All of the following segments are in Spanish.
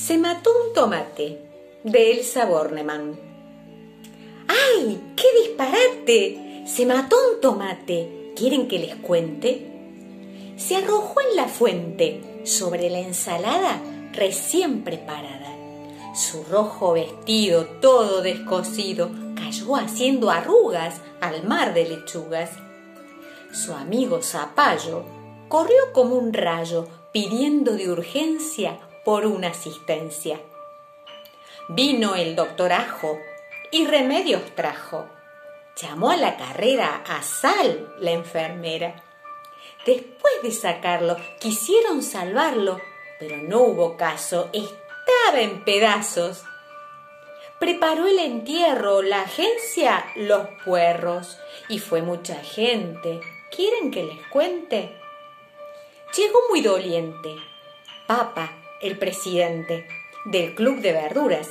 Se mató un tomate de Elsa Bornemann. ¡Ay! ¡Qué disparate! Se mató un tomate. ¿Quieren que les cuente? Se arrojó en la fuente sobre la ensalada recién preparada. Su rojo vestido, todo descosido, cayó haciendo arrugas al mar de lechugas. Su amigo Zapallo corrió como un rayo pidiendo de urgencia por una asistencia. Vino el doctor Ajo y remedios trajo. Llamó a la carrera a Sal, la enfermera. Después de sacarlo, quisieron salvarlo, pero no hubo caso, estaba en pedazos. Preparó el entierro, la agencia, los puerros, y fue mucha gente. ¿Quieren que les cuente? Llegó muy doliente. Papa, el presidente del Club de Verduras,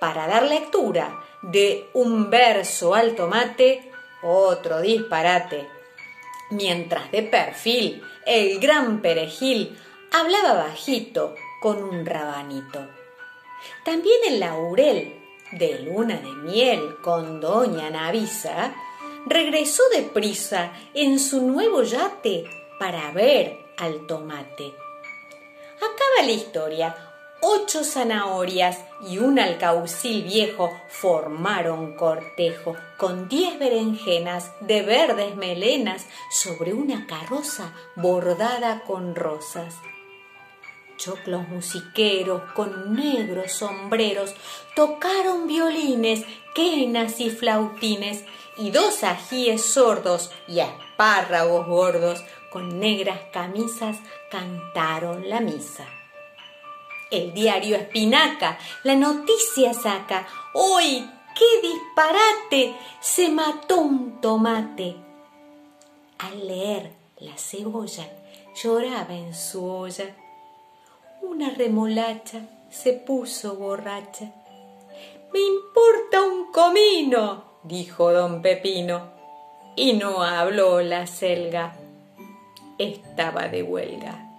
para dar lectura de un verso al tomate, otro disparate. Mientras de perfil el gran perejil hablaba bajito con un rabanito. También el laurel, de luna de miel con doña Navisa, regresó deprisa en su nuevo yate para ver al tomate. La historia. Ocho zanahorias y un alcaucil viejo formaron cortejo con diez berenjenas de verdes melenas sobre una carroza bordada con rosas. Choclos musiqueros con negros sombreros tocaron violines, quenas y flautines y dos ajíes sordos y espárragos gordos con negras camisas cantaron la misa. El diario Espinaca la noticia saca. ¡Hoy qué disparate! Se mató un tomate. Al leer la cebolla lloraba en su olla. Una remolacha se puso borracha. Me importa un comino, dijo don Pepino. Y no habló la selga estaba de huelga.